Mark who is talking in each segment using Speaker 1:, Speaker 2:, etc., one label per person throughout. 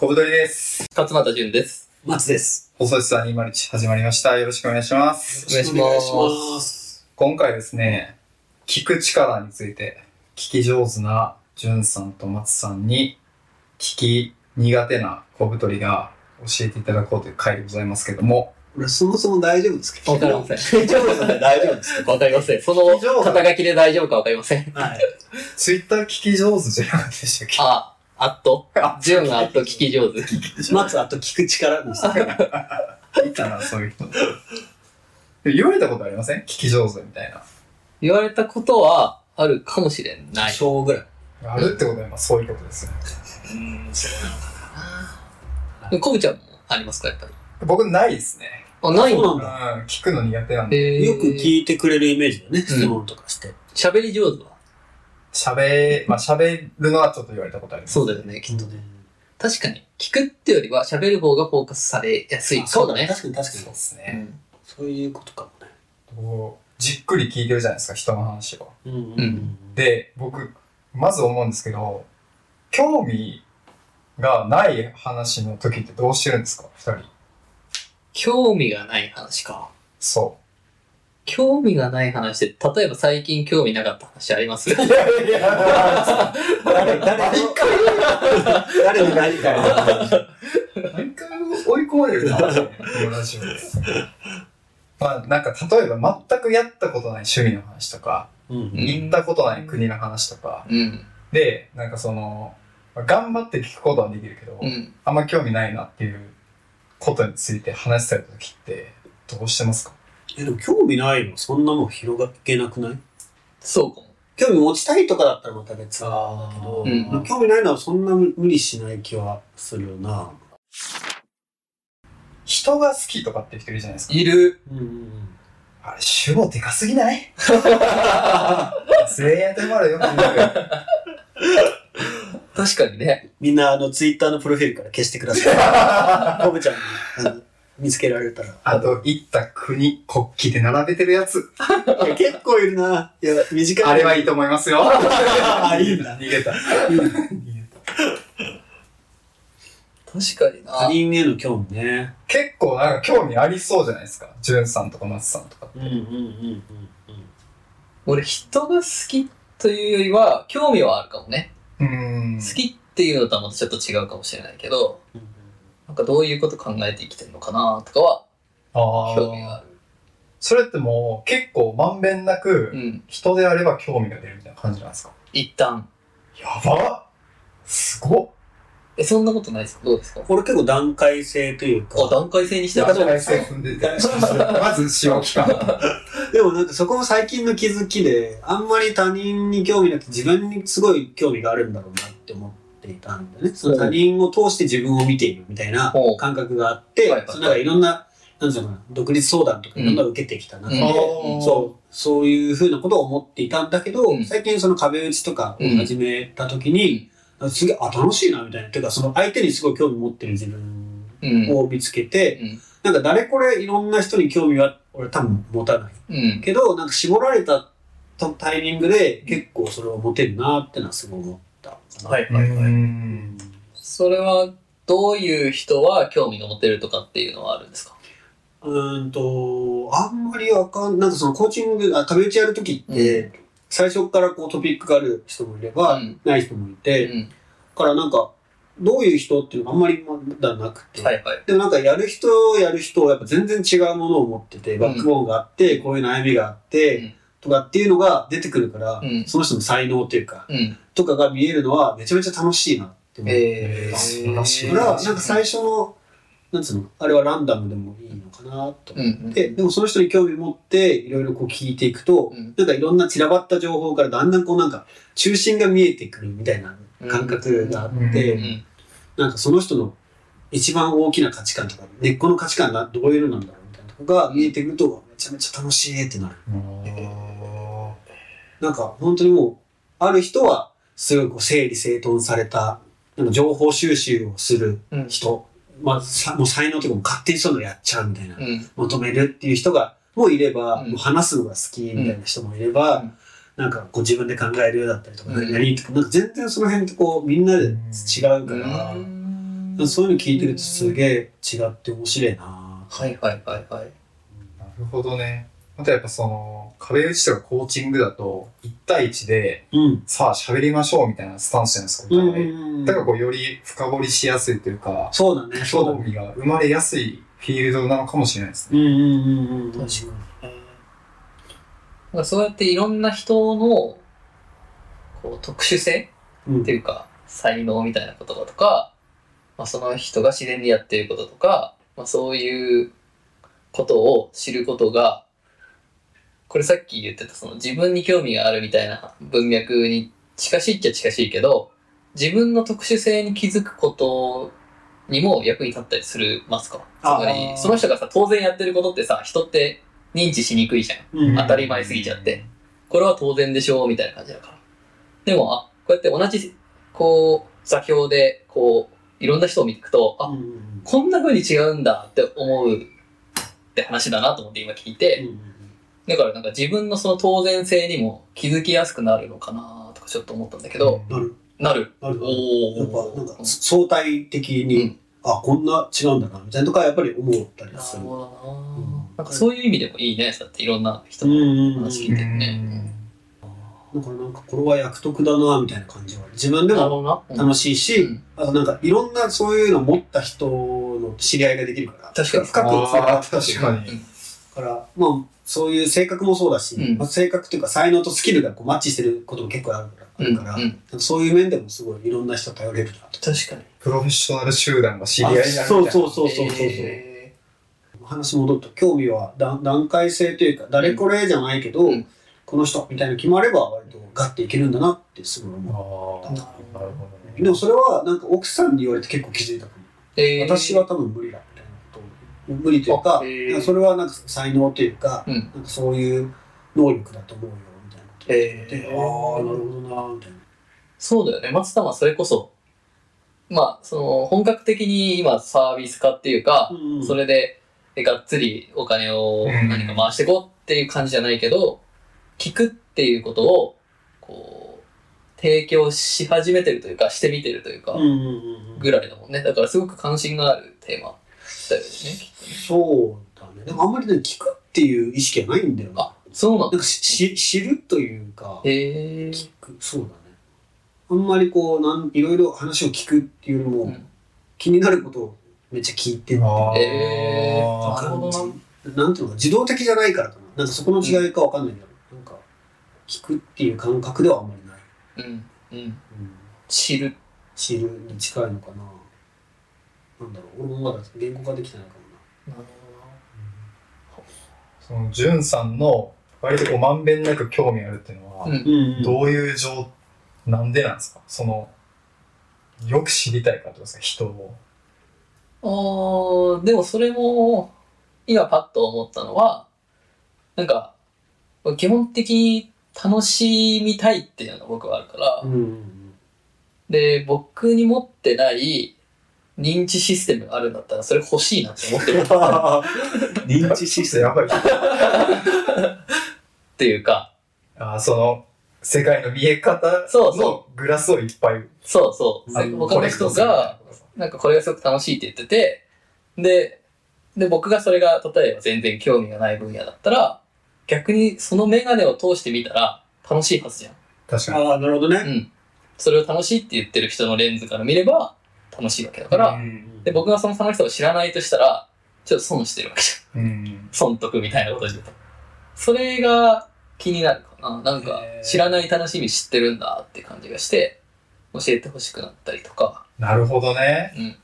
Speaker 1: 小太りです。
Speaker 2: 勝俣淳です。
Speaker 3: 松です。
Speaker 1: 細さん201始まりました。よろしくお願いします。
Speaker 2: お願いします
Speaker 3: お願いします。
Speaker 1: 今回ですね、聞く力について、聞き上手なじゅんさんと松さんに、聞き苦手な小太りが教えていただこうという回でございますけども、
Speaker 3: これそもそも大丈夫ですか？
Speaker 2: わかりません。
Speaker 3: 大丈夫で大丈夫です
Speaker 2: わかりません。その肩書きで大丈夫かわかりません。
Speaker 3: かはい。
Speaker 1: ツイッター聞き上手じゃなかったでしたっけ？
Speaker 2: あ、アット
Speaker 1: あ
Speaker 2: 淳アット聞き上手。
Speaker 3: 松あと聞く力です。
Speaker 1: いたな、そういう人。言われたことありません？聞き上手みたいな。
Speaker 2: 言われたことはあるかもしれない。
Speaker 3: 小ぐらい。
Speaker 1: あるってことは、まあそういうことですよ。
Speaker 3: うん、そうなのか
Speaker 2: コブちゃんもありますかやっぱり？
Speaker 1: 僕ないですね。
Speaker 2: あ、ない
Speaker 3: そう
Speaker 2: の
Speaker 1: うん、聞くの苦手なんで。
Speaker 2: えー
Speaker 3: よく聞いてくれるイメージだね、質問とかして。
Speaker 2: 喋り上手は？
Speaker 1: 喋、まあ喋るのはちょっと言われたことあります。
Speaker 2: そうだよね、きっと。
Speaker 3: ね
Speaker 2: 確かに、聞くってよりは喋る方がフォーカスされやすいか
Speaker 3: そうだね。確かに確かに
Speaker 1: そうで。すね。
Speaker 2: うん
Speaker 3: そういうことかもね。
Speaker 1: じっくり聞いてるじゃないですか、人の話を。
Speaker 3: うんうん
Speaker 2: うん
Speaker 1: で、僕、まず思うんですけど、興味がない話の時ってどうしてるんですか二人。
Speaker 2: 興味がない話か。
Speaker 1: そ
Speaker 2: 興味がない話で、例えば最近興味なかった話あります？
Speaker 1: う。いやいや、
Speaker 3: 誰、誰の、誰の何か。
Speaker 1: 何回も追い込まれるな、ラジオで。まあ、なんか、例えば全くやったことない趣味の話とか、
Speaker 3: うん
Speaker 2: うん
Speaker 1: 行ったことない国の話とか、
Speaker 2: うん。
Speaker 1: で、なんかその、まあ頑張って聞くことはできるけど、
Speaker 2: うん。
Speaker 1: あんま興味ないなっていうことについて話された時って、どうしてますか？
Speaker 3: え、でも興味ないの？そんなもん広がけなくない？
Speaker 2: そうかも。
Speaker 3: 興味持ちたいとかだったらまた別だけど、
Speaker 2: うん
Speaker 3: 興味ないのはそんな無理しない気はするよな。
Speaker 1: 人が好きとかって人いるじゃないですか。
Speaker 2: いる。
Speaker 3: うん。
Speaker 1: あれ、主語でかすぎない？全員当てはまるよ、
Speaker 2: 確かにね。
Speaker 3: みんな、あの、ツイッターのプロフィールから消してください。コブちゃんに見つけられたら。
Speaker 1: あと、行った国、国旗で並べてるやつ。
Speaker 3: い や結構いるな。いや、短い。
Speaker 1: あれはいいと思いますよ。
Speaker 3: あいいんだ
Speaker 1: 逃げた。
Speaker 3: いいな
Speaker 2: 確かに
Speaker 3: 他人への興味ね。
Speaker 1: 結構なんか興味ありそうじゃないですか。ジュンさんとか松さんとか。
Speaker 3: うんうんうんうん
Speaker 2: 俺人が好きというよりは、興味はあるかもね。
Speaker 1: うーん。
Speaker 2: 好きっていうのとはまたちょっと違うかもしれないけど、
Speaker 3: うん。
Speaker 2: なんかどういうこと考えて生きてるのかなとかは
Speaker 1: あ
Speaker 2: 興味がある。
Speaker 1: それってもう結構まんべんなく
Speaker 2: うん。
Speaker 1: 人であれば興味が出るみたいな感じなんですか？
Speaker 2: 一旦。
Speaker 1: やばすごっ
Speaker 2: え、そんなことないですか？どうですか？
Speaker 3: これ結構段階性というか。
Speaker 2: あ、段階性にしてる
Speaker 1: 段階性踏んでて。まず使用期間。
Speaker 3: でもなんかそこも最近の気づきで、あんまり他人に興味なくて自分にすごい興味があるんだろうなって思っていたんだよね。その他人を通して自分を見ているみたいな感覚があって
Speaker 2: はい
Speaker 3: そのなんかいろんな、なんていうのかな、独立相談とかいろんなの受けてきた中で、
Speaker 2: うん
Speaker 3: そう、そういうふうなことを思っていたんだけど、
Speaker 2: うん
Speaker 3: 最近その壁打ちとかを始めた時に、すげえ、あ、楽しいな、みたいな。ていうか、その相手にすごい興味持ってる自分
Speaker 2: うん。
Speaker 3: を見つけて、
Speaker 2: うん。
Speaker 3: なんか誰これいろんな人に興味は俺多分持たない。
Speaker 2: うん。
Speaker 3: けど、なんか絞られたタイミングで結構それを持てるなってのはすごい思っ。
Speaker 2: はいはいはい。
Speaker 1: ん。
Speaker 2: それは、どういう人は興味が持てるとかっていうのはあるんですか？
Speaker 3: うーんと、あんまりわかん、なんかそのコーチング、あ壁打ちやるときって、最初からこうトピックがある人もいれば、
Speaker 2: うん
Speaker 3: ない人もいうて、
Speaker 2: ん。
Speaker 3: だからなんか、どういう人っていうのがあんまりまだなくて、
Speaker 2: はいはい。
Speaker 3: でもなんかやる人やる人はやっぱ全然違うものを持ってて、バックボーンがあって、こういう悩みがあって、
Speaker 2: うん
Speaker 3: とかっていうのが出てくるから、
Speaker 2: うん
Speaker 3: その人の才能というか、
Speaker 2: うん。
Speaker 3: とかが見えるのはめちゃめちゃ楽しいなって思う。
Speaker 2: えー、
Speaker 3: から、なんか最初の、なんつうの、あれはランダムでもいいのかなと
Speaker 2: うんうん。
Speaker 3: 思って、でもその人に興味持って、いろいろこう聞いていくと、
Speaker 2: うん
Speaker 3: なんかいろんな散らばった情報からだんだんこうなんか、中心が見えてくるみたいな感覚があって、
Speaker 1: うん
Speaker 2: うん。
Speaker 3: なんかその人の一番大きな価値観とか、根っこの価値観がどういうのなんだろうみたいなとこが見えてくると、めちゃめちゃ楽しいってなる。なんか本当にもう、ある人はすごいこう整理整頓された、なんか情報収集をする
Speaker 2: うん。
Speaker 3: 人、まあ、さもう才能とかもう勝手にそういうのやっちゃうみたいな、
Speaker 2: うん。
Speaker 3: 求めるっていう人がもいれば、
Speaker 2: うん。
Speaker 3: もう話すのが好きみたいな人もいれば、
Speaker 2: うん。
Speaker 3: なんかこう自分で考えるだったりとか、
Speaker 2: うん。
Speaker 3: 何とか、なんか全然その辺ってこうみんなで違うから、そういうの聞いてるとすげえ違って面白いな
Speaker 2: はいはいはいはい。
Speaker 1: なるほどね。あとやっぱその、壁打ちとかコーチングだと、1対1で、
Speaker 3: うん。
Speaker 1: さあ喋りましょうみたいなスタンスじゃないですか、お互い。
Speaker 3: うん
Speaker 1: だからこう、より深掘りしやすいというか、
Speaker 3: そうだね、そうだね。
Speaker 1: 興味が生まれやすいフィールドなのかもしれないですね。
Speaker 3: うんうんうんうん。
Speaker 2: 確かに。なんかそうやっていろんな人のこう特殊性
Speaker 3: うん
Speaker 2: っていうか、才能みたいな言葉とか、まあ、その人が自然にやっていることとか、まあ、そういうことを知ることが、これさっき言ってたその自分に興味があるみたいな文脈に近しいっちゃ近しいけど、自分の特殊性に気づくことにも役に立ったりするますか？つま
Speaker 3: あ
Speaker 2: り、
Speaker 3: ー
Speaker 2: その人がさ、当然やってることってさ、人って認知しにくいじゃん。
Speaker 3: うん
Speaker 2: 当たり前すぎちゃって。これは当然でしょうみたいな感じだから。でも、あ、こうやって同じ、こう、座標で、こう、いろんな人を見ていくと、あ、こんな風に違うんだって思うって話だなと思って今聞いて、
Speaker 3: うん
Speaker 2: だからなんか自分のその当然性にも気づきやすくなるのかなとかちょっと思ったんだけど、
Speaker 3: なる、
Speaker 2: なる。
Speaker 3: なる。
Speaker 2: お
Speaker 3: やっぱ、
Speaker 2: ー。
Speaker 3: なんか、相対的に、
Speaker 2: うん
Speaker 3: あ、こんな違うんだな、みたいなとか、やっぱり思ったり
Speaker 2: な
Speaker 3: する。
Speaker 2: るほどな、
Speaker 3: うん
Speaker 2: なんかそういう意味でもいいね、そうやっていろんな人の話聞いてるね。
Speaker 3: だからなんか、これは役得だな、みたいな感じは。自分でも。楽しいし、
Speaker 2: うん
Speaker 3: あとなんか、いろんなそういうのを持った人の知り合いができるから。
Speaker 2: 確かに
Speaker 3: 深くつなが
Speaker 1: あ
Speaker 3: っ
Speaker 1: 確かに。
Speaker 3: から、まあ、そういう性格もそうだし、
Speaker 2: うん
Speaker 3: まあ、性格というか才能とスキルがこうマッチしてることも結構あるから、あるから、
Speaker 2: うんうん
Speaker 3: なんかそういう面でもすごいいろんな人頼れるなと。
Speaker 2: 確かに。
Speaker 1: プロフェッショナル集団が知り合いになるみたいな。
Speaker 3: そうそうそうそうそうそう。
Speaker 2: え
Speaker 3: 話戻ると興味は段段階性というか誰これじゃないけど、
Speaker 2: うん
Speaker 3: この人みたいなの決まれば割とガッていけるんだなってすごい思
Speaker 1: ああ、なるほど
Speaker 3: う。
Speaker 1: ね。
Speaker 3: でもそれはなんか奥さんに言われて結構気づいたか
Speaker 2: えー
Speaker 3: 私は多分無理だみたいなことを無理というか
Speaker 2: あへー
Speaker 3: それはなんか才能というか、
Speaker 2: うん。
Speaker 3: なんかそういう能力だと思うよみたいなことを言ってて、
Speaker 2: へー
Speaker 3: ああなるほどなみたいな。
Speaker 2: そうだよね。松田はそれこそ、まあ、その、本格的に今サービス化っていうか、
Speaker 3: うん
Speaker 2: それで、えがっつりお金を何か回していこうっていう感じじゃないけど、聞くっていうことを、こう、提供し始めてるというか、してみてるというか、
Speaker 3: うんうんうんうん
Speaker 2: ぐらいだもんね。だからすごく関心があるテーマだよね。
Speaker 3: そうだね。でもあんまりね、聞くっていう意識はないんだよな。
Speaker 2: あ、そうなんだ。
Speaker 3: なんかしし知るというか、
Speaker 2: へえ。
Speaker 3: 聞く、そうだね。あんまりこう、なんいろいろ話を聞くっていうよりも、
Speaker 2: うん
Speaker 3: 気になることをめっちゃ聞いてって
Speaker 2: えーなるほどな
Speaker 3: なんていうのか、自動的じゃないからかな。なんかそこの違いかわかんないけど、なんか、聞くっていう感覚ではあんまりない。
Speaker 2: うん。うん。
Speaker 3: うん、
Speaker 2: 知る。
Speaker 3: 知るに近いのかな。なんだろう、俺もまだ言語化できてないかもな。
Speaker 2: なる
Speaker 1: その、じゅんさんの、割とこう、まんべんなく興味あるっていうのは、
Speaker 2: ほどな。うん。
Speaker 3: うん
Speaker 1: どういう状、なんでなんですか？その、よく知りたいからってことですか？人を。
Speaker 2: あーでもそれも、今パッと思ったのは、なんか、基本的に楽しみたいっていうのが僕はあるから、
Speaker 3: うんうん
Speaker 2: で、僕に持ってない認知システムがあるんだったら、それ欲しいなって思ってる。
Speaker 3: 認知システム。
Speaker 1: やばい。
Speaker 2: っていうか、
Speaker 1: あーその、世界の見え方
Speaker 2: そうそ
Speaker 1: のグラスをいっぱい
Speaker 2: そうそう。
Speaker 3: あ
Speaker 2: 他の人が、なんかこれがすごく楽しいって言ってて、で、で、僕がそれが例えば全然興味がない分野だったら、逆にそのメガネを通してみたら楽しいはずじゃん。
Speaker 1: 確かに。
Speaker 3: ああ、なるほどね。
Speaker 2: うん。それを楽しいって言ってる人のレンズから見れば楽しいわけだから、
Speaker 1: うん
Speaker 2: で、僕がその楽しさを知らないとしたら、ちょっと損してるわけじゃん。
Speaker 1: うん。
Speaker 2: 損得みたいなことで言うと。それが気になるかな。なんか
Speaker 1: へー、
Speaker 2: 知らない楽しみ知ってるんだって感じがして、教えてほしくなったりとか。
Speaker 1: なるほどね。
Speaker 2: うん。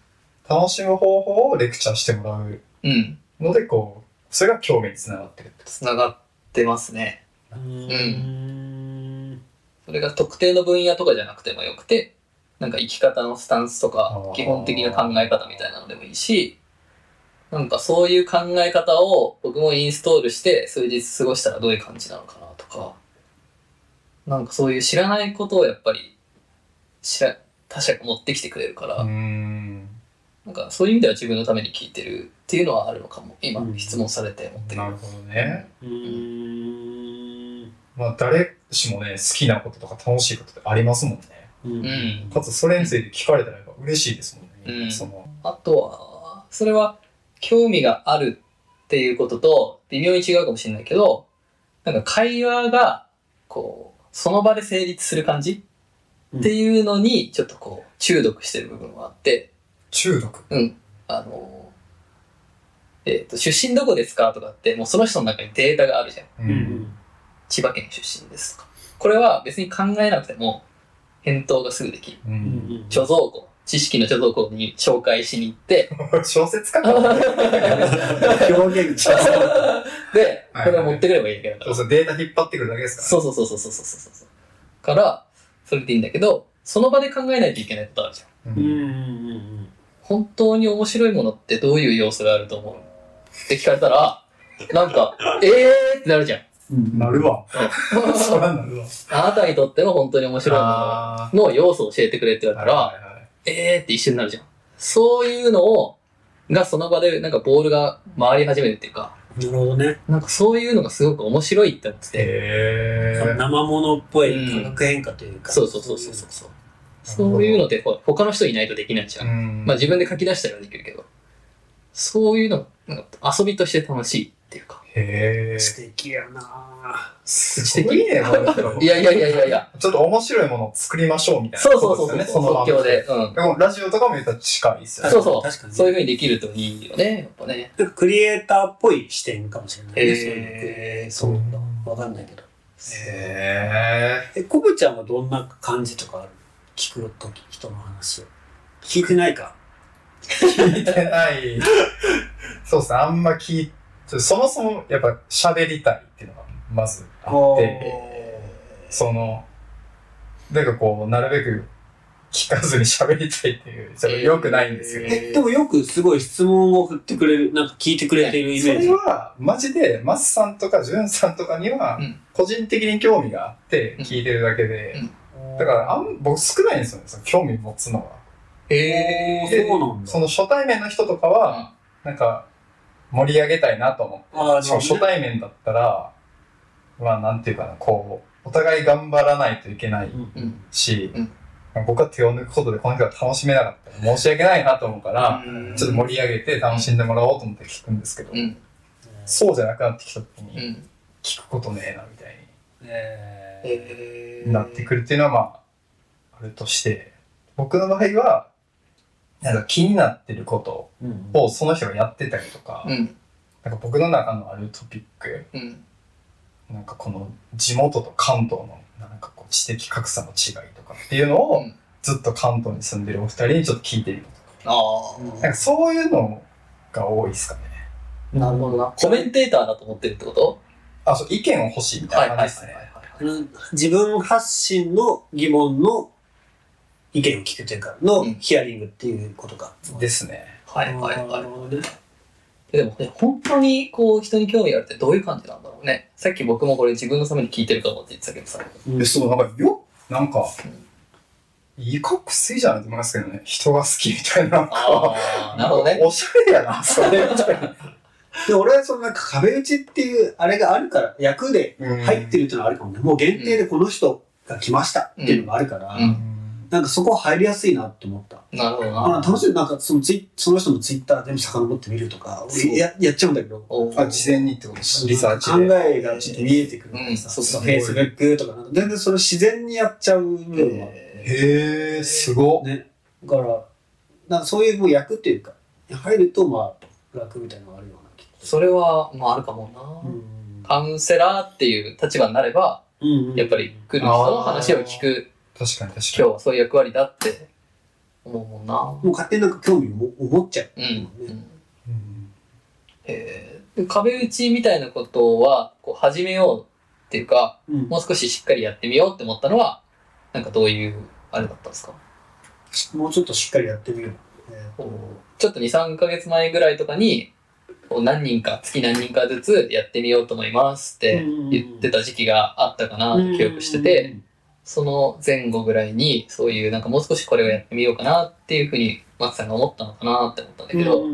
Speaker 1: 楽しむ方法をレクチャーしてもらう
Speaker 2: うん。
Speaker 1: ので、こう、それが興味につながってるって
Speaker 2: つながってますね。
Speaker 3: うん。
Speaker 2: それが特定の分野とかじゃなくてもよくて、なんか生き方のスタンスとか基本的な考え方みたいなのでもいいし、なんかそういう考え方を僕もインストールして数日過ごしたらどういう感じなのかなとか、なんかそういう知らないことをやっぱり知ら、他者が持ってきてくれるから、
Speaker 1: うん。
Speaker 2: なんかそういう意味では自分のために聞いてるっていうのはあるのかも。今
Speaker 3: うん
Speaker 2: 質問されて思ってる。
Speaker 1: なるほどね。
Speaker 3: うん。
Speaker 1: まあ、誰しもね、好きなこととか楽しいことってありますもんね。
Speaker 3: う
Speaker 2: うん。
Speaker 1: かつ、それについて聞かれたらやっぱ嬉しいですもんね。
Speaker 2: うん
Speaker 1: その、
Speaker 2: あとは、それは興味があるっていうことと微妙に違うかもしれないけど、なんか会話が、こう、その場で成立する感じっていうのに、ちょっとこう、中毒してる部分があって、
Speaker 1: 中毒。
Speaker 2: うん。あの、えっ、と、出身どこですか？とかって、もうその人の中にデータがあるじゃん。
Speaker 1: う
Speaker 3: うんうん
Speaker 2: 千葉県出身ですとか。これは別に考えなくても、返答がすぐできる。
Speaker 1: う。
Speaker 3: うんん
Speaker 2: 貯蔵庫、知識の貯蔵庫に紹介しに行って、
Speaker 1: 小説家
Speaker 3: 表現が
Speaker 2: で、
Speaker 1: はい
Speaker 2: これを持ってくればいいだけだから。
Speaker 1: そうそう、データ引っ張ってくるだけですから。
Speaker 2: そうそうそうそうそうそうそうそう。から、それでいいんだけど、その場で考えないといけないことあるじゃん。
Speaker 1: う
Speaker 3: うんうんうん
Speaker 2: 本当に面白いものってどういう要素があると思う?って聞かれたら、なんか、えーってなるじゃん。
Speaker 3: うん
Speaker 1: なるわ。
Speaker 2: うん
Speaker 1: そらなるわ。
Speaker 2: あなたにとっての本当に面白いも
Speaker 1: あ
Speaker 2: のの要素を教えてくれって言わ
Speaker 1: ー
Speaker 2: れたら、
Speaker 1: はいはいはい
Speaker 2: えーって一瞬になるじゃん。そういうのを、がその場でなんかボールが回り始めるっていうか、
Speaker 3: なるほどね。
Speaker 2: なんかそういうのがすごく面白いって思ってて、
Speaker 1: へー
Speaker 3: 生物っぽい
Speaker 2: うん
Speaker 3: 化学変化というか。
Speaker 2: そうそうそうそうそうそう。いうのってほ他の人いないとできないじゃん。
Speaker 1: うん
Speaker 2: まあ自分で書き出したらできるけど、そういうの、なんか遊びとして楽しいっていうか。
Speaker 1: へ
Speaker 3: 素
Speaker 1: ー
Speaker 3: 敵やなぁ
Speaker 1: すごいね、
Speaker 2: いや いやいやいやいや。
Speaker 1: ちょっと面白いものを作りましょうみたいな
Speaker 2: そう。そうそうそう、
Speaker 1: の場
Speaker 2: 即興で。うん。
Speaker 1: でも、ラジオとかも言ったら近いですよね。
Speaker 2: そうそう。
Speaker 3: 確かに
Speaker 2: そういう風にできるといいよね、やっぱね。
Speaker 3: クリエイターっぽい視点かもしれないね。
Speaker 2: へー
Speaker 3: そういうのそうなんだ。わかんないけど。
Speaker 1: へ
Speaker 3: え、コブちゃんはどんな感じとかある聞くとき、人の話を。聞いてないか？
Speaker 1: ー。聞いてない。そうですね、あんま聞いて、そもそもやっぱ喋りたいっていうのがまずあって、その、なんかこう、なるべく聞かずに喋りたいっていう、それ良くないんですよね。
Speaker 3: え、でもよくすごい質問を振ってくれる、なんか聞いてくれてるイ
Speaker 1: そ
Speaker 3: メージ。
Speaker 1: れは、マジで、マスさんとかジュンさんとかには
Speaker 2: うん、
Speaker 1: 個人的に興味があって聞いてるだけで、だから、あん、僕少ないんですよね、その興味持つのは。
Speaker 2: へ
Speaker 3: ーそうなんだ
Speaker 1: その初対面の人とかは、なんか、盛り上げたいなと思って、
Speaker 3: ああ、
Speaker 1: しかも初対面だったら、まあ、なんていうかな、こう、お互い頑張らないといけない
Speaker 3: うん
Speaker 2: うん。
Speaker 1: し、
Speaker 2: うん
Speaker 1: 僕は手を抜くことでこの人が楽しめなかったら申し訳ないなと思うから、
Speaker 2: うん
Speaker 1: ちょっと盛り上げて楽しんでもらおうと思って聞くんですけど、
Speaker 2: うん。
Speaker 1: そうじゃなくなってきた時
Speaker 2: う
Speaker 1: に、
Speaker 2: ん。
Speaker 1: 聞くことねえな、みたい
Speaker 3: え
Speaker 2: へ
Speaker 1: になってくるっていうのは、まあ、あれとして、僕の場合は、なんか気になってることをその人がやってたりとか、
Speaker 2: うん。
Speaker 1: なんか僕の中のあるトピック、
Speaker 2: うん。
Speaker 1: なんかこの地元と関東のなんかこう知的格差の違いとかっていうのを
Speaker 2: うん
Speaker 1: ずっと関東に住んでるお二人にちょっと聞いてみるとか。
Speaker 2: あ
Speaker 3: うん
Speaker 1: なんかそういうのが多いですかね。
Speaker 2: あ。なるほどな。コメンテーターだと思ってるってこと？
Speaker 1: あ、そう、意見を欲しいみたいな感じですね。
Speaker 3: 自分発信の疑問の意見を聞くというか、の
Speaker 2: うん
Speaker 3: ヒアリングっていうことか。
Speaker 1: ですね。
Speaker 2: はいはいはい
Speaker 3: なる。ほどね
Speaker 2: でもね、本当にこう人に興味があるってどういう感じなんだろうね。さっき僕もこれ自分のために聞いてるかもって言ってたけどさ。
Speaker 3: うん
Speaker 1: で、そう、なんかよ、なんか
Speaker 2: うん、
Speaker 1: いいかっこいいじゃないと思いますけどね。人が好きみたいな。なんか
Speaker 2: ああ、なるほどね。
Speaker 1: おしゃれやな、それ。
Speaker 3: で、俺はそのなんか壁打ちっていうあれがあるから、役で入ってるっていうのはあるかもね。もう限定でこの人が来ましたっていうのがあるから、
Speaker 2: うん
Speaker 3: なんかそこ入りやすいなって思った。
Speaker 2: なるほど
Speaker 3: あ
Speaker 2: な。
Speaker 3: 楽しい。なんかそのツイその人のツイッター全部遡ってみるとか、ややっちゃうんだけど。
Speaker 1: あ、事前にってことです。リサーチ
Speaker 3: 考
Speaker 1: で。
Speaker 3: えがちょっと見えてくるからさ、
Speaker 2: うんそう
Speaker 3: フェイスブックとかなんか全然それ自然にやっちゃう部分は、
Speaker 1: へー、すごっ。
Speaker 3: ね。だから、なんかそういうもう役っていうか、入るとまあ楽みたいなのがあるよ
Speaker 2: それは、まああるかもな。
Speaker 3: うん
Speaker 2: カウンセラーっていう立場になれば、
Speaker 3: うんうん
Speaker 2: やっぱり来る人の話を聞く、
Speaker 1: 確かに確かに。
Speaker 2: 今日はそういう役割だって思うもんな。
Speaker 3: もう勝手になんか興味をも思っちゃう。
Speaker 2: うん。うん
Speaker 1: うん
Speaker 2: えーで壁打ちみたいなことは、こう始めようっていうか、
Speaker 3: うん
Speaker 2: もう少ししっかりやってみようって思ったのは、なんかどういう、あれだったんですか？
Speaker 3: もうちょっとしっかりやってみよう。えー
Speaker 2: こうちょっと2、3ヶ月前ぐらいとかに、何人か、月何人かずつやってみようと思いますって言ってた時期があったかなって記憶してて、、その前後ぐらいに、そういうなんかもう少しこれをやってみようかなっていうふうに、松さんが思ったのかなって思ったんだけど、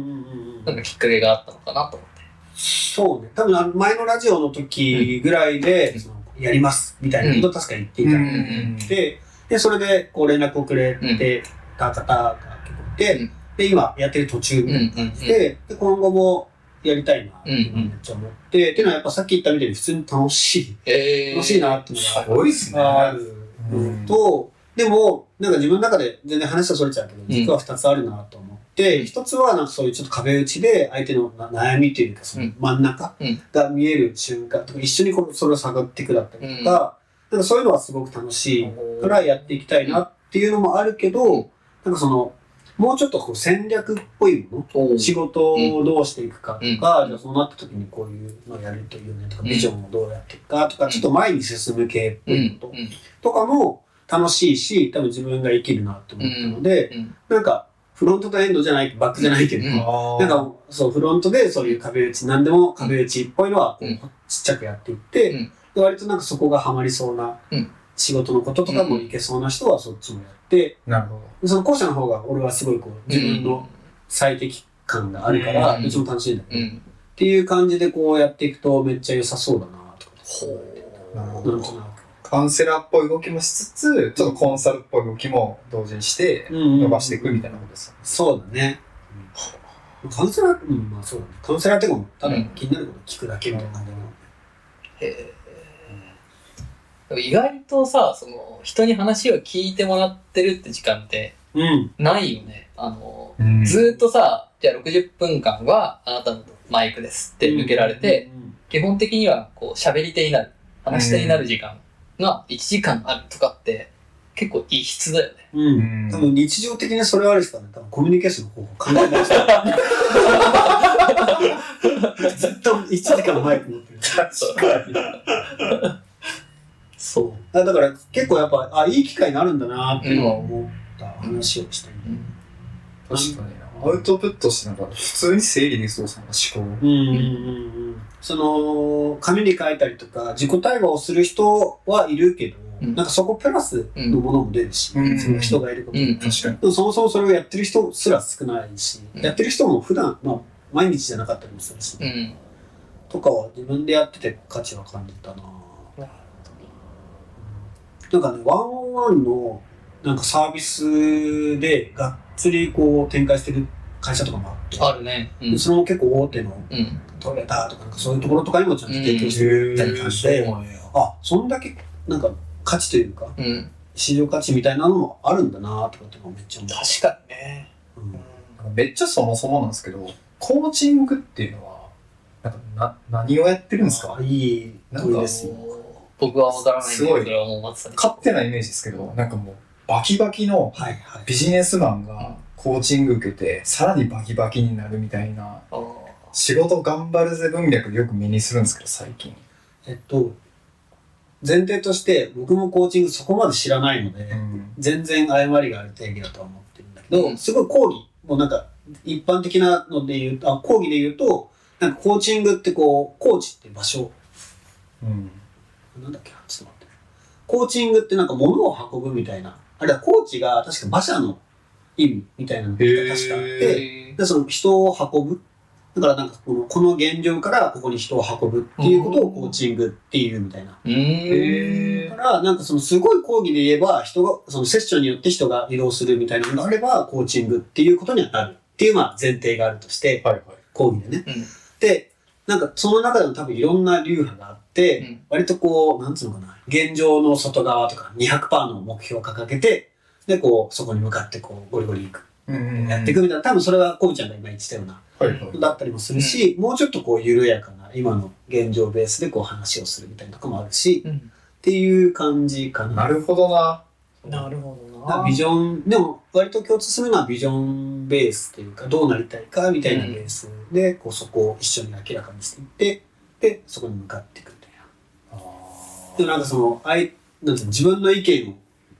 Speaker 2: なんかきっかけがあったのかなと思って。
Speaker 3: そうね。多分あの前のラジオの時ぐらいで、そのやりますみたいなことを確かに言っていた
Speaker 1: うん
Speaker 3: ので、で、それでこう連絡をくれてた方が結構いて、
Speaker 2: うん。
Speaker 3: で、今やってる途中
Speaker 2: うんうんうん。
Speaker 3: で、で今後もやりたいなっていうのをめっちゃ思って、っていうのはやっぱさっき言ったみたいに普通に楽しい、
Speaker 2: えー、
Speaker 3: 楽しいなっていうの
Speaker 1: すごいっすね。
Speaker 3: があるのと、でも、なんか自分の中で全然話はそれちゃうけど、実は二つあるなと思って、一つはなんかそういうちょっと壁打ちで相手のな悩みというか、その真ん中
Speaker 2: うん。
Speaker 3: が見える瞬間とか、一緒にこうそれを探っていくだったりとか、なんかそういうのはすごく楽しいからやっていきたいなっていうのもあるけど、なんかその、もうちょっとこう戦略っぽいもの仕事をどうしていくかとか、
Speaker 2: うん。
Speaker 3: じゃあそうなった時にこういうのをやるといいよねとか、
Speaker 2: うん。
Speaker 3: ビジョンをどうやっていくかとか、ちょっと前に進む系っぽ
Speaker 2: うん
Speaker 3: いこととかも楽しいし、多分自分が生きるなって思ったので、
Speaker 2: うん。
Speaker 3: なんかフロントとエンドじゃない、バックじゃないけど、なんかそう、フロントでそういう壁打ち、何でも壁打ちっぽいのはこう
Speaker 2: うん。
Speaker 3: ちっちゃくやっていって、割となんかそこがハマりそうな
Speaker 2: うん。
Speaker 3: 仕事のこととかもいけそうな人はそっちもやって、
Speaker 1: なるほ
Speaker 3: その後者の方が俺はすごいこう自分の最適感があるから、
Speaker 2: う
Speaker 3: ちも楽しいんだけど、っ
Speaker 2: うん。
Speaker 3: ていう感じでこうやっていくとめっちゃ良さそうだなとか、
Speaker 2: ほ
Speaker 1: ど。なるほど。
Speaker 3: なんとなく。
Speaker 1: カウンセラーっぽい動きもしつつ、ちょっとコンサルっぽい動きも同時にして、
Speaker 3: 伸
Speaker 1: 伸ばしていくみたいなことです。
Speaker 3: そうだね。カウンセラー、うん、まあそうだね。カウンセラーってもうただ気になること聞くだけみたいな感じの。
Speaker 2: へえ。でも意外とさ、その、人に話を聞いてもらってるって時間って
Speaker 3: うん。
Speaker 2: ないよね。あの、
Speaker 1: うん
Speaker 2: ずーっとさ、じゃあ60分間はあなたのマイクですって抜けられて、基本的にはこう喋り手になる、話し手になる時間が1時間あるとかって結構異質だよね。
Speaker 3: うん。
Speaker 1: う
Speaker 3: うんん。多分日常的にそれはある人はね、多分コミュニケーションの方法考えない人。ずっと1時間マイク持ってる。
Speaker 2: そう。
Speaker 3: あだから結構やっぱ、あ、いい機会になるんだなっていうのは思った話をしてる。
Speaker 1: 確かにな。アウトプットしてなんか、普通に整理できそうさ、思考。
Speaker 3: うんうんうんうん。その、紙に書いたりとか、自己対話をする人はいるけど、
Speaker 2: うん
Speaker 3: なんかそこプラスのものも出るし、
Speaker 1: うん
Speaker 3: その人がいることで
Speaker 2: うん。
Speaker 1: 確かに。
Speaker 3: でもそもそもそれをやってる人すら少ないし、
Speaker 2: うん
Speaker 3: やってる人も普段、まあ、毎日じゃなかったりもするし、
Speaker 2: うん。
Speaker 3: とかは自分でやってて価値は感じたな
Speaker 2: な
Speaker 3: んかね、ワンオンワンのなんかサービスでがっつりこう展開してる会社とかもあって、
Speaker 2: あるね。うん。
Speaker 3: それも結構大手の
Speaker 2: うん。
Speaker 3: トヨタとかそういうところとかにもちゃんと提供してるみたいな感じで、
Speaker 1: なんや。
Speaker 3: あ、そんだけなんか価値というか、
Speaker 2: うん。
Speaker 3: 市場価値みたいなのもあるんだなとかってめっちゃ思う。
Speaker 2: 確かにね。
Speaker 3: うん
Speaker 1: めっちゃそもそもなんですけど、コーチングっていうのは、なんかな、何をやってるんですか？
Speaker 3: あいい問いですよ。
Speaker 2: 僕は分からないん
Speaker 1: すごい
Speaker 2: でそれはもう松さんに。
Speaker 1: 勝手なイメージですけど、なんかもう、バキバキの。ビジネスマンがコーチング受けて、さらにバキバキになるみたいな、仕事頑張るぜ文脈でよく目にするんですけど、最近。
Speaker 3: えっと、前提として僕もコーチングそこまで知らないので、
Speaker 1: うん。
Speaker 3: 全然誤りがある定義だとは思ってるんだけど、
Speaker 2: うん
Speaker 3: すごい講義、もうなんか一般的なので言うと、あ講義で言うと、なんかコーチングってこう、コーチって場所、
Speaker 1: うん。
Speaker 3: なんだっけ？な、ちょっと待って。コーチングってなんか物を運ぶみたいな。あれはコーチが確か馬車の意味みたいなのが確かあって、で、その人を運ぶ。だからなんかこの、この現状からここに人を運ぶっていうことをコーチングっていうみたいな。だから、なんかそのすごい講義で言えば、人が、そのセッションによって人が移動するみたいなのがあれば、コーチングっていうことにはなるっていう、まあ前提があるとして、
Speaker 1: はいはい。
Speaker 3: 講義でね。
Speaker 2: うん
Speaker 3: で、なんかその中でも多分いろんな流派があって、
Speaker 2: うん
Speaker 3: 割とこう、なんつうのかな、現状の外側とか200%の目標を掲げて、で、こう、そこに向かってこう、ゴリゴリ行く。
Speaker 1: うん
Speaker 3: やっていくみたいな、多分それはコブちゃんが今言ってたような、
Speaker 1: はいはい。
Speaker 3: だったりもするし、もうちょっとこう、緩やかな、今の現状ベースでこう話をするみたいなとこもあるし、
Speaker 2: うん
Speaker 3: っていう感じかな。
Speaker 1: なるほどな。
Speaker 2: なるほどな。
Speaker 3: なビジョン、でも割と共通するのはビジョンベースというか、どうなりたいかみたいなベースで、こうそこを一緒に明らかにしていって、で、そこに向かっていく。でもなんかその、あいなんていうの自分の意見を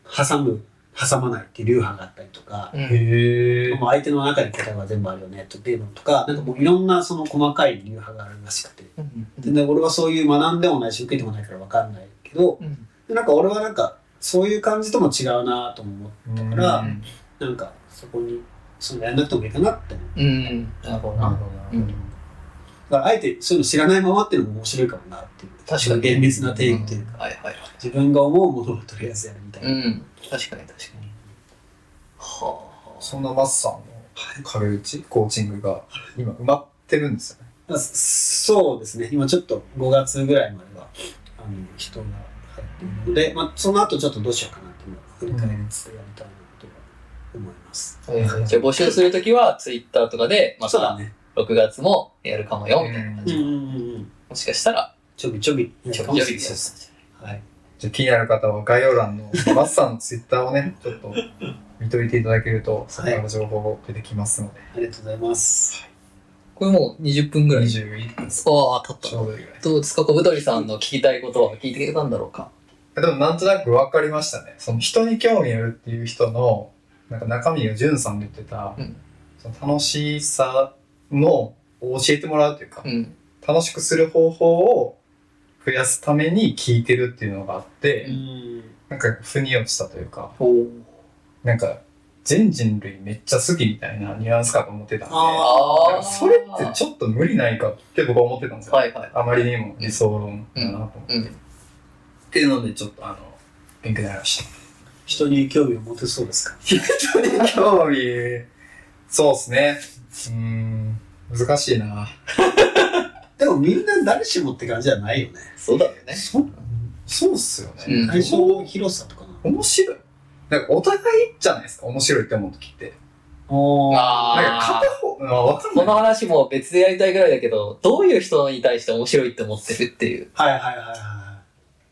Speaker 3: 挟む、挟まないっていう流派があったりとか、
Speaker 2: うん
Speaker 1: へえ。
Speaker 3: もう相手の中に答えは全部あるよねっていうのとか、なんかもういろんなその細かい流派があるらしくて。
Speaker 2: うん
Speaker 3: 全然俺はそういう学んでもないし、受けてもないから分かんないけど、
Speaker 2: うん
Speaker 3: でなんか俺はなんか、そういう感じとも違うなとも思って
Speaker 1: だ
Speaker 3: からなんかそこにそのやんなくてもいいかなって思う。
Speaker 2: うん。なるほどな。
Speaker 1: なるほどな。
Speaker 2: うん
Speaker 3: だからあえてそういうの知らないままっていうのも面白いかもなっていう。
Speaker 2: 確かに
Speaker 3: 厳密な定義というか、
Speaker 2: はいはいはい。
Speaker 3: 自分が思うものをとりあえずやるみたいうな。
Speaker 2: ん。確かに確かに。はあ。
Speaker 1: そんなマスさんの壁打ちコーチングが今埋まってるんですよね。
Speaker 3: あそうですね。今ちょっと5月ぐらいまでは、あの、人が入っているので、まあ、その後ちょっとどうしようかなっていうのを振り返りつつやりたいなとは思います。
Speaker 2: えーじゃあ募集するときは、ツイッターとかで、また
Speaker 3: そうだね。
Speaker 2: 6月もやるかもよ、みたいな感じ。もしかしたら、
Speaker 3: ちょびちょび。
Speaker 2: ちょびちょび
Speaker 3: はい。
Speaker 1: じゃあ気になる方は概要欄のマスさんのツイッターをね、ちょっと見といていただけると、そこから情報出てきますので。
Speaker 3: ありがとうございます。
Speaker 2: これもう20分ぐらい。
Speaker 1: 21分
Speaker 2: ああ、経った。
Speaker 1: ちょうどいいぐらい。
Speaker 2: どうですか？小太りさんの聞きたいことは聞いてくれたんだろうか？
Speaker 1: でもなんとなく分かりましたね。その人に興味あるっていう人の、なんか中身がじゅんさんの言ってた、
Speaker 2: うん
Speaker 1: その楽しさのを教えてもらうというか、
Speaker 2: うん。
Speaker 1: 楽しくする方法を増やすために聞いてるっていうのがあって、
Speaker 3: ん。
Speaker 1: なんか腑に落ちたというか、なんか全人類めっちゃ好きみたいなニュアンスかと思ってたんで、それってちょっと無理ないかって僕は思ってたんですよ。
Speaker 2: はいはい。
Speaker 1: あまりにも理想論だなと思って。
Speaker 2: うん。
Speaker 1: っていうのでちょっとあの、勉強になりました。
Speaker 3: 人に興味を持てそうですか？
Speaker 1: 人に興味、そうですね。うーん、難しいな。
Speaker 3: でもみんな誰しもって感じじゃないよね。
Speaker 2: そうだよね。
Speaker 1: そそうっすよね。
Speaker 2: うん
Speaker 3: 対象の広さとかな。
Speaker 1: 面白い。なんかお互いじゃないですか、面白いって思う時って。
Speaker 3: お
Speaker 2: あー
Speaker 1: なんか片方、あわかんない。
Speaker 2: この話も別でやりたいぐらいだけど、どういう人に対して面白いって思ってるっていう。
Speaker 3: はいはいはいは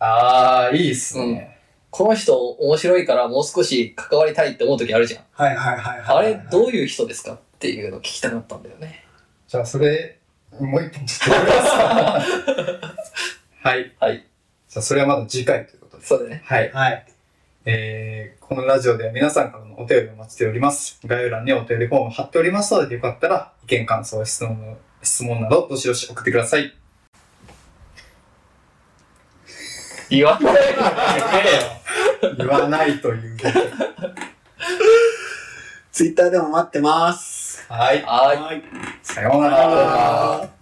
Speaker 1: ああ、いいっすね。
Speaker 2: この人面白いからもう少し関わりたいって思う時あるじゃん。
Speaker 3: い。はいはいはいはい。
Speaker 2: あれどういう人ですかっていうのを聞きたかったんだよね。
Speaker 1: じゃあそれ、もう一本ちょっと。はい。
Speaker 2: はい。
Speaker 1: じゃあそれはまだ次回ということで。
Speaker 2: そうだね。
Speaker 1: はい。
Speaker 3: はい。
Speaker 1: えー、このラジオでは皆さんからのお便りをお待ちしております。概要欄にお便りフォームを貼っておりますので、よかったら意見、感想、質問、質問などどしどし送ってください。
Speaker 2: 言わない。
Speaker 1: 言わないという。
Speaker 3: ツイッターでも待ってます。
Speaker 1: はい。
Speaker 2: はい。
Speaker 3: はい。
Speaker 1: さようなら。